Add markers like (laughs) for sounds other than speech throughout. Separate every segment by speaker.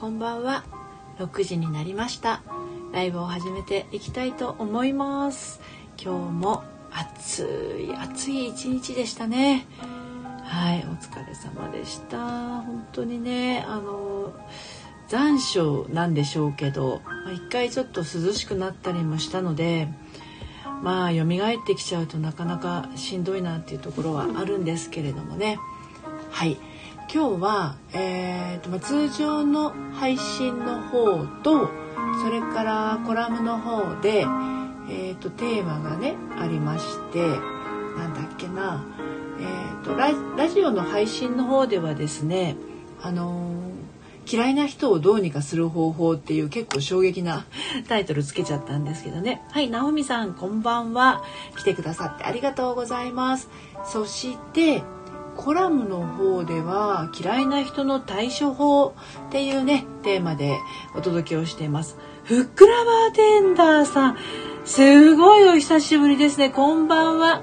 Speaker 1: こんばんは。6時になりました。ライブを始めていきたいと思います。今日も暑い暑い一日でしたね。はいお疲れ様でした。本当にねあの残暑なんでしょうけど一回ちょっと涼しくなったりもしたのでまあ蘇ってきちゃうとなかなかしんどいなっていうところはあるんですけれどもね。はい。今日は、えーとまあ、通常の配信の方とそれからコラムの方で、えーと、テーマがねありましてなんだっけな、えーと、ララジオの配信の方ではですねあのー、嫌いな人をどうにかする方法っていう結構衝撃な (laughs) タイトルつけちゃったんですけどね。はい直美さんこんばんは。来てくださってありがとうございます。そしてコラムの方では嫌いな人の対処法っていうねテーマでお届けをしています。ふっくらバーテンダーさん。すごいお久しぶりですね。こんばんは。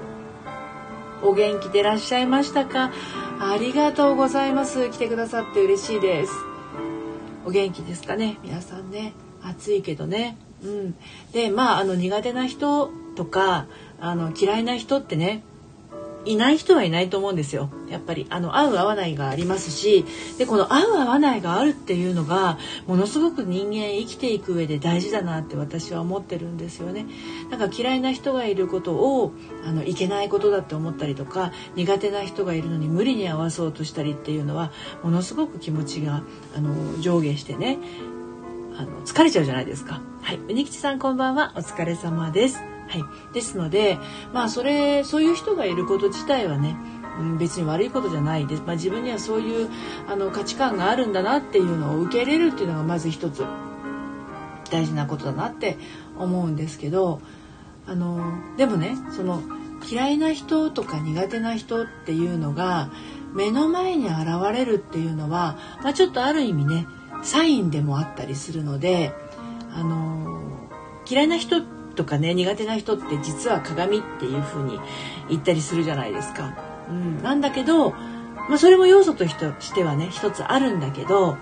Speaker 1: お元気でいらっしゃいましたか？ありがとうございます。来てくださって嬉しいです。お元気ですかね？皆さんね。暑いけどね。うん。でまああの苦手な人とかあの嫌いな人ってねいない人はいないと思うんですよ。やっぱりあの合う合わないがありますしでこの合う合わないがあるっていうのがものすごく人間生きていく上で大事だなって私は思ってるんですよね。なんか嫌いな人がいることをあのいけないことだって思ったりとか苦手な人がいるのに無理に合わそうとしたりっていうのはものすごく気持ちがあの上下してねあの疲れちゃうじゃないですか。はい。うにきちさんこんばんは。お疲れ様です。はい、ですのでまあそれそういう人がいること自体はね、うん、別に悪いことじゃないです、まあ、自分にはそういうあの価値観があるんだなっていうのを受け入れるっていうのがまず一つ大事なことだなって思うんですけどあのでもねその嫌いな人とか苦手な人っていうのが目の前に現れるっていうのは、まあ、ちょっとある意味ねサインでもあったりするのであの嫌いな人ってとかね苦手な人って実は鏡っていう風に言ったりするじゃないですか。うん、なんだけど、まあ、それも要素としてはね一つあるんだけど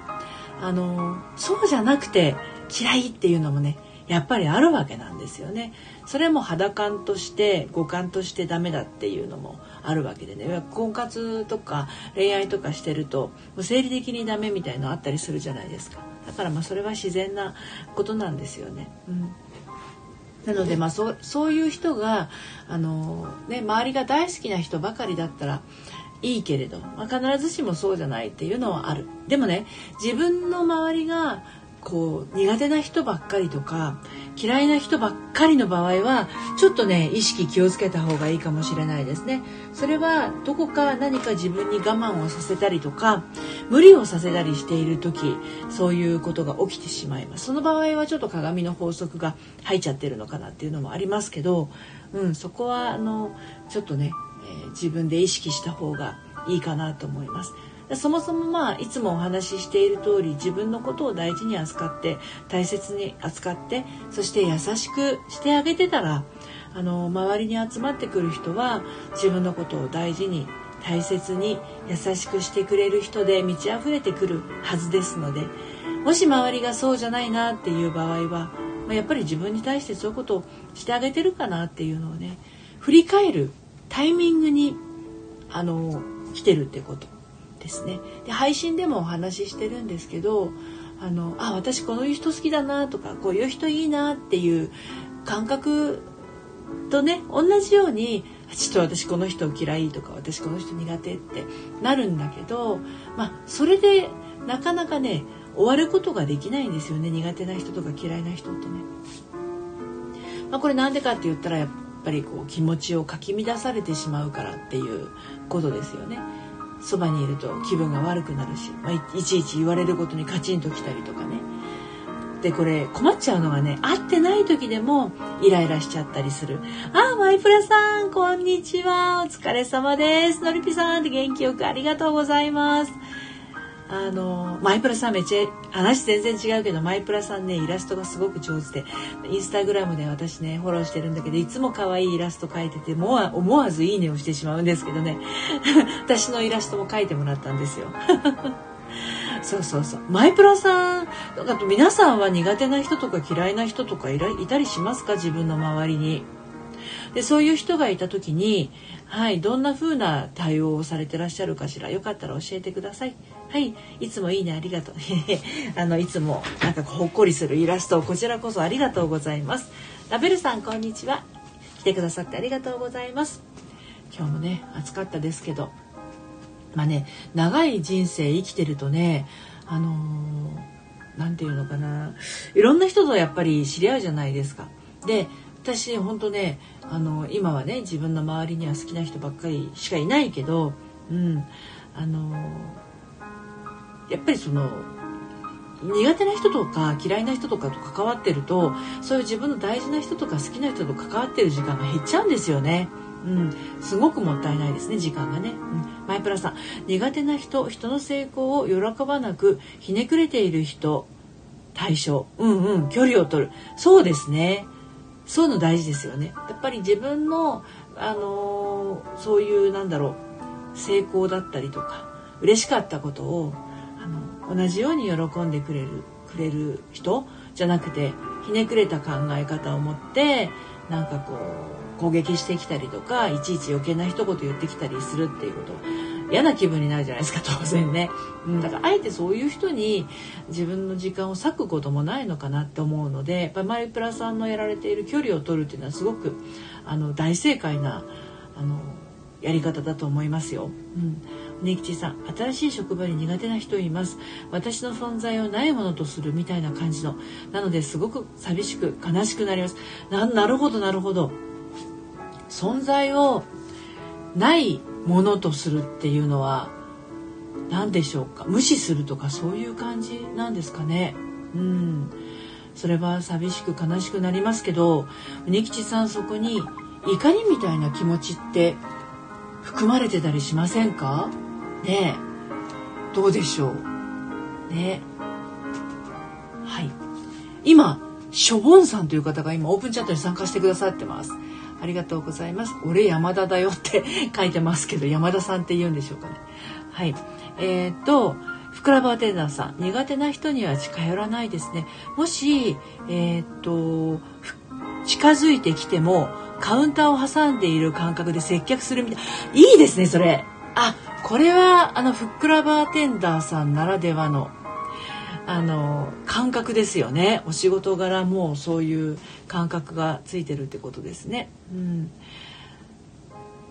Speaker 1: あのそうじゃなくて嫌いっていうのもねやっぱりあるわけなんですよね。それも肌感として五感としてダメだっていうのもあるわけでね婚活とか恋愛とかしてると生理的にダメみたいのあったりするじゃないですかだからまあそれは自然なことなんですよね。うんなのでまあそそういう人があの、ね、周りが大好きな人ばかりだったらいいけれど、まあ、必ずしもそうじゃないっていうのはある。でもね自分の周りがこう苦手な人ばっかりとか嫌いな人ばっかりの場合はちょっとね意識気をつけた方がいいかもしれないですね。それはどこか何か自分に我慢をさせたりとか無理をさせたりしている時そういうことが起きてしまいます。その場合はちょっと鏡の法則が入っちゃってるのかなっていうのもありますけど、うん、そこはあのちょっとね、えー、自分で意識した方がいいかなと思います。そもそもまあいつもお話ししている通り自分のことを大事に扱って大切に扱ってそして優しくしてあげてたらあの周りに集まってくる人は自分のことを大事に大切に優しくしてくれる人で満ち溢れてくるはずですのでもし周りがそうじゃないなっていう場合は、まあ、やっぱり自分に対してそういうことをしてあげてるかなっていうのをね振り返るタイミングにあの来てるってこと。ですねで配信でもお話ししてるんですけどあのあ私この人好きだなとかこういう人いいなっていう感覚とね同じようにちょっと私この人嫌いとか私この人苦手ってなるんだけどまあそれでなかなかね終わることができないんですよね苦手な人とか嫌いな人とね。まあ、これなんでかって言ったらやっぱりこう気持ちをかき乱されてしまうからっていうことですよね。そばにいると気分が悪くなるし、まあ、いちいち言われることにカチンときたりとかね。でこれ困っちゃうのがね会ってない時でもイライラしちゃったりする。あマイプラさんこんにちは。お疲れ様です。のりぴさんって元気よくありがとうございます。あのマイプラさんめっちゃ話全然違うけどマイプラさんねイラストがすごく上手でインスタグラムで私ねフォローしてるんだけどいつも可愛いイラスト描いててもう思わずいいねをしてしまうんですけどね。(laughs) 私のイラストも描いてもらったんですよ。(laughs) そうそうそう。マイプラさんあと皆さんは苦手な人とか嫌いな人とかいたりしますか？自分の周りに。でそういう人がいた時にはいどんな風な対応をされてらっしゃるかしら？よかったら教えてください。はい。いつもいいねありがとう。(laughs) あのいつもなんかほっこりするイラストをこちらこそありがとうございます。ラベルさんこんにちは。来てくださってありがとうございます。今日もね暑かったですけど。まあね長い人生生きてるとねあの何、ー、て言うのかな。いろんな人とやっぱり知り合うじゃないですか。で私本当ねあの今はね自分の周りには好きな人ばっかりしかいないけど、うん、あのやっぱりその苦手な人とか嫌いな人とかと関わってるとそういう自分の大事な人とか好きな人と関わってる時間が減っちゃうんですよね。うん、すごくもったいないですね時間がね、うん、マイプラさん苦手な人人の成功を喜ばなくひねくれている人対象。うんうん。距離を取る。そうですね。そういうの大事ですよね。やっぱり自分のあのー、そういうなんだろう成功だったりとか嬉しかったことを同じように喜んでくれるくれる人じゃなくてひねくれた考え方を持ってなんかこう攻撃してきたりとかいちいち余計な一言言ってきたりするっていうこと。嫌な気分になるじゃないですか (laughs) 当然ね、うん、だからあえてそういう人に自分の時間を割くこともないのかなって思うのでやっぱマリプラさんのやられている距離を取るっていうのはすごくあの大正解なあのやり方だと思いますよ。うんねきちさん新しい職場に苦手な人います。私の存在をないものとするみたいな感じの。なのですごく寂しく悲しくなります。ななるほどなるほど。存在をないものとするっていうのは何でしょうか。無視するとかそういう感じなんですかね。うん。それは寂しく悲しくなりますけど仁吉さんそこに怒りみたいな気持ちって含まれてたりしませんか？ねどうでしょうねはい今しょぼんさんという方が今オープンチャットに参加してくださってますありがとうございます。俺山田だよって (laughs) 書いてますけど、山田さんって言うんでしょうかね。はい。えー、っと、ふくらバーテンダーさん、苦手な人には近寄らないですね。もし、えー、っと、近づいてきても、カウンターを挟んでいる感覚で接客するみたい。いいですね、それ。あ、これは、あの、ふっくらバーテンダーさんならではのあの感覚ですよねお仕事柄もそういう感覚がついてるってことですね。うん、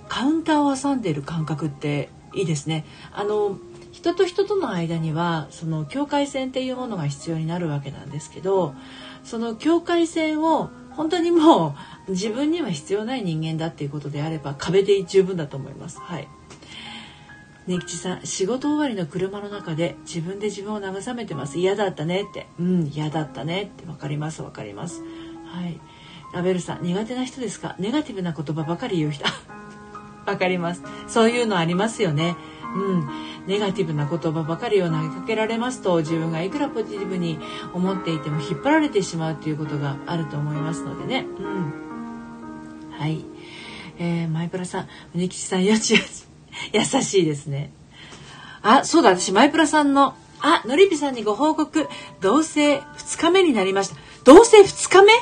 Speaker 1: カウンターを挟んでいる感覚っていいですね。あの人と人との間にはその境界線っていうものが必要になるわけなんですけどその境界線を本当にもう自分には必要ない人間だっていうことであれば壁で十分だと思います。はいねきちさん仕事終わりの車の中で自分で自分を慰めてます。嫌だったねって。うん嫌だったねって分かります。分かります。はい。ラベルさん苦手な人ですか？ネガティブな言葉ばかり言う人。(laughs) わかります。そういうのありますよね。うん。ネガティブな言葉ばかりを投げかけられますと自分がいくらポジティブに思っていても引っ張られてしまうということがあると思いますのでね。うん。はい。えー、マイプラさん、宗吉さん、よちよち。(laughs) 優しいですね。あ、そうだ、私、マイプラさんの、あ、のりぴさんにご報告、同棲2日目になりました。同棲2日目？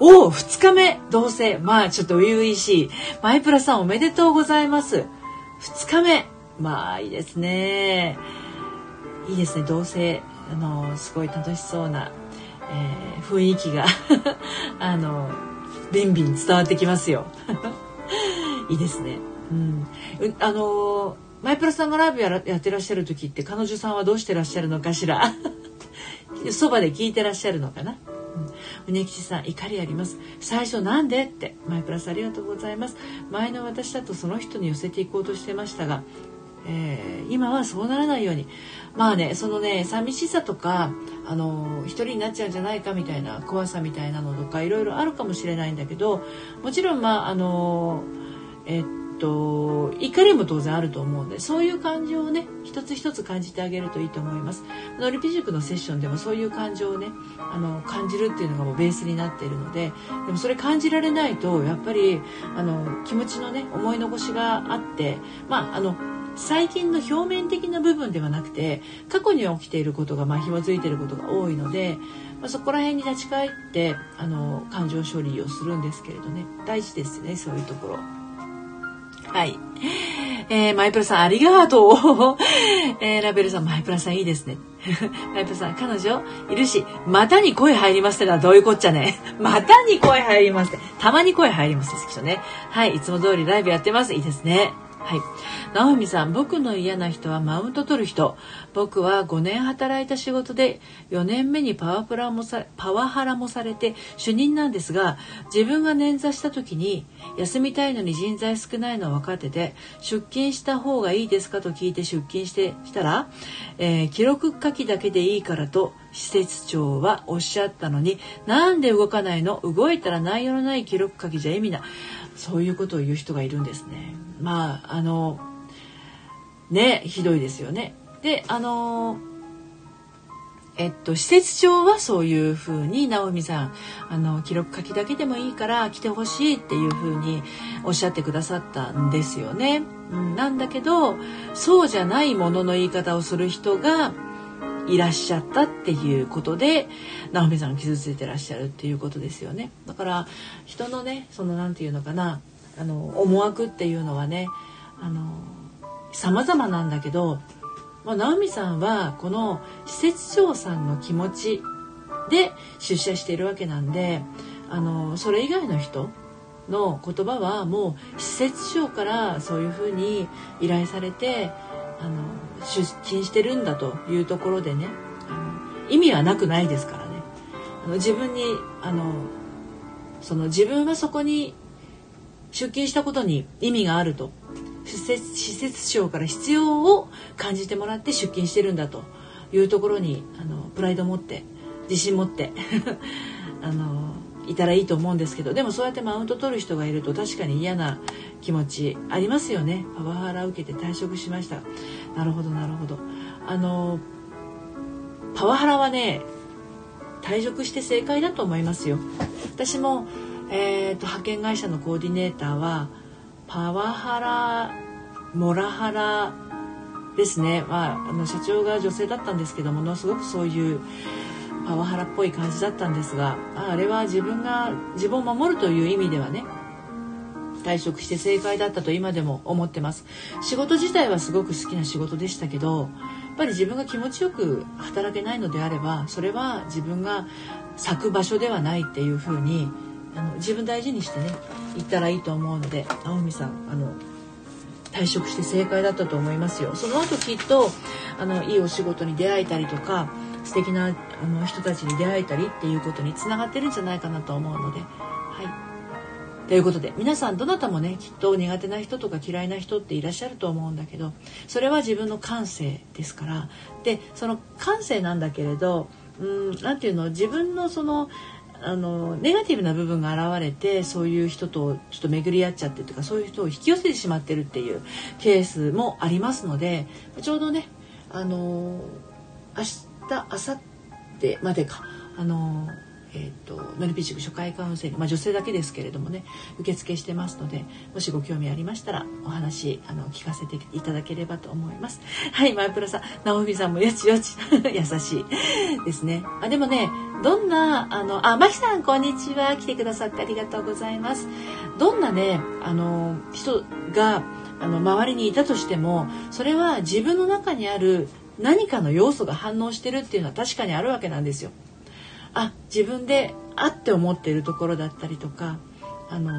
Speaker 1: おお、2日目、同棲。まあ、ちょっと初々しい。マイプラさんおめでとうございます。2日目。まあ、いいですね。いいですね、同棲。あの、すごい楽しそうな、えー、雰囲気が (laughs) あの、ビンビン伝わってきますよ。(laughs) いいですね。うん、あのマイプラさんがライブやらやってらっしゃる時って彼女さんはどうしてらっしゃるのかしら？(laughs) そばで聞いてらっしゃるのかな？うねきちさん怒りあります。最初なんでってマイプラスありがとうございます。前の私だとその人に寄せていこうとしてましたが、えー、今はそうならないように。まあねそのね寂しさとかあの一人になっちゃうんじゃないかみたいな怖さみたいなのとかいろいろあるかもしれないんだけどもちろんまああのえっとと怒りも当然あると思うんでそういう感情をね一つ一つ感じてあげるといいと思いますノリピ塾のセッションでもそういう感情をねあの感じるっていうのがもうベースになっているのででもそれ感じられないとやっぱりあの気持ちのね思い残しがあってまああの最近の表面的な部分ではなくて過去に起きていることがまあ紐づいていることが多いので、まあ、そこら辺に立ち返ってあの感情処理をするんですけれどね大事ですねそういうところ。はい。えー、マイプラさんありがとう。(laughs) えー、ラベルさん、マイプラさんいいですね。(laughs) マイプラさん、彼女いるし、またに声入りますってのはどういうこっちゃね。(laughs) またに声入りますって。たまに声入りますですけどね。はい、いつも通りライブやってます。いいですね。はい。直美さん、僕の嫌な人はマウント取る人。僕は5年働いた仕事で4年目にパワプラもさパワハラもされて主任なんですが、自分が捻挫した時に休みたいのに人材少ないのは分かってて、出勤した方がいいですかと聞いて出勤してしたら、えー、記録書きだけでいいからと施設長はおっしゃったのに、なんで動かないの？動いたら内容のない記録書きじゃ意味ない。そういうことを言う人がいるんですね。まああのねひどいですよね。であのえっと、施設長はそういうふうに直美さんあの記録書きだけでもいいから来てほしいっていうふうにおっしゃってくださったんですよね。うん、なんだけどそうじゃないものの言い方をする人がいらっしゃったっていうことで直美さん傷ついてらっしゃるっていうことですよね。だから人のねその何て言うのかなあの思惑っていうのはねあの様々なんだけど、まあ、直美さんはこの施設長さんの気持ちで出社しているわけなんであのそれ以外の人の言葉はもう施設長からそういうふうに依頼されてあの出勤してるんだというところでねあの意味はなくないですからね。あの自分にあのその自分はそこに出勤したことに意味があると。施設施設長から必要を感じてもらって出勤してるんだというところにあのプライドを持って自信持って (laughs) あのいたらいいと思うんですけどでもそうやってマウント取る人がいると確かに嫌な気持ちありますよね。パワハラ受けて退職しました。なるほどなるほど。あのパワハラはね退職して正解だと思いますよ。私もえーと、派遣会社のコーディネーターはパワハラモラハラですね、まあ、あの社長が女性だったんですけどものすごくそういうパワハラっぽい感じだったんですがあれは自分が自分を守るという意味ではね退職して正解だったと今でも思ってます。仕事自体はすごく好きな仕事でしたけどやっぱり自分が気持ちよく働けないのであればそれは自分が咲く場所ではないっていうふうにあの自分大事にしてね行ったらいいと思うので青海さんあの退職して正解だったと思いますよ。その後きっとあのいいお仕事に出会えたりとか素敵なあの人たちに出会えたりっていうことにつながってるんじゃないかなと思うので。はい。ということで皆さんどなたもねきっと苦手な人とか嫌いな人っていらっしゃると思うんだけどそれは自分の感性ですから。でその感性なんだけれど何て言うの？自分のそのあのネガティブな部分が現れてそういう人とちょっと巡り合っちゃってとかそういう人を引き寄せてしまってるっていうケースもありますのでちょうどねあの明日明後日までかあのえーと、ノリピチク初回カウンセリング、まあ、女性だけですけれどもね受付してますのでもしご興味ありましたらお話あの聞かせていただければと思います。はいマイプラさん直美さんもよちよち (laughs) 優しいですね。あでもねどんなあのあマキさんこんにちは来てくださってありがとうございますどんなねあの人があの周りにいたとしてもそれは自分の中にある何かの要素が反応してるっていうのは確かにあるわけなんですよ。あ自分であって思ってるところだったりとかあの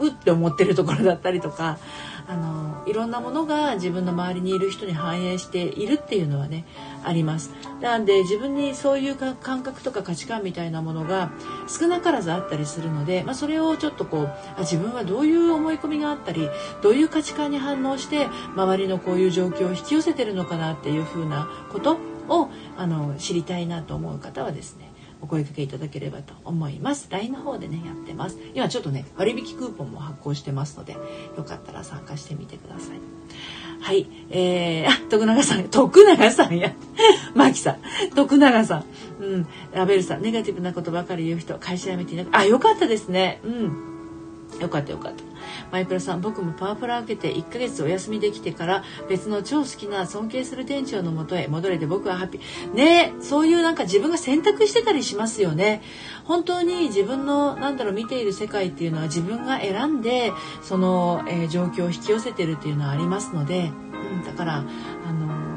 Speaker 1: うって思ってるところだったりとかあのいろんなものが自分の周りにいる人に反映しているっていうのはねあります。なんで自分にそういう感覚とか価値観みたいなものが少なからずあったりするので、まあ、それをちょっとこうあ自分はどういう思い込みがあったりどういう価値観に反応して周りのこういう状況を引き寄せてるのかなっていうふうなことをあの知りたいなと思う方はですねお声かけいただければと思います LINE の方でねやってます今ちょっとね割引クーポンも発行してますのでよかったら参加してみてくださいはい、えー、あ、徳永さん、徳永さんや。(laughs) マキさん、徳永さん。うん、ラベルさん、ネガティブなことばかり言う人、会社辞めていなくあ、よかったですね。うん。よかったよかった。マイプラさん僕もパワープラ受けて1ヶ月お休みできてから別の超好きな尊敬する店長のもとへ戻れて僕はハッピー。ねそういうなんか自分が選択してたりしますよね。本当に自分のなんだろう見ている世界っていうのは自分が選んでその、えー、状況を引き寄せてるっていうのはありますので、うん、だからあの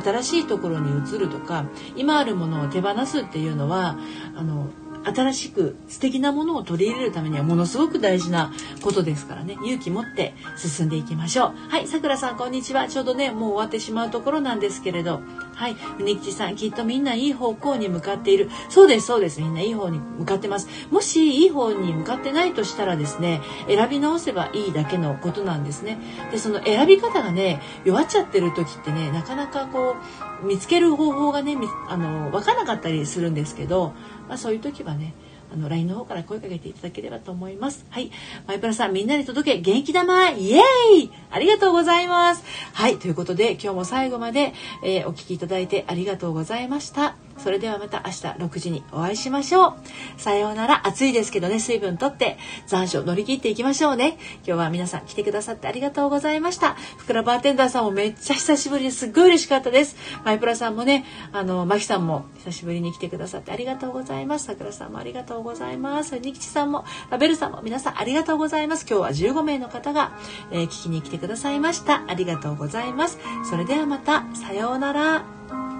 Speaker 1: 新しいところに移るとか今あるものを手放すっていうのはあの新しく素敵なものを取り入れるためにはものすごく大事なことですからね。勇気持って進んでいきましょう。はいさくらさんこんにちは。ちょうどねもう終わってしまうところなんですけれど。はい宗吉さんきっとみんないい方向に向かっている。そうですそうです。みんないい方に向かってます。もしいい方に向かってないとしたらですね選び直せばいいだけのことなんですね。でその選び方がね弱っちゃってる時ってねなかなかこう見つける方法がねあの分からなかったりするんですけどまあ、そういう時はねあの LINE の方から声かけていただければと思います。はい。マイプラさん、みんなに届け、元気玉イエーイありがとうございます。はい。ということで、今日も最後まで、えー、お聴きいただいてありがとうございました。それではまた明日6時にお会いしましょう。さようなら。暑いですけどね、水分とって残暑乗り切っていきましょうね。今日は皆さん来てくださってありがとうございました。ふくらバーテンダーさんもめっちゃ久しぶりですっごい嬉しかったです。マイプラさんもね、あの、マキさんも久しぶりに来てくださってありがとうございます。さくらさんもありがとうございます。ニキチさんも、ラベルさんも皆さんありがとうございます。今日は15名の方が、えー、聞きに来てくださいました。ありがとうございます。それではまた、さようなら。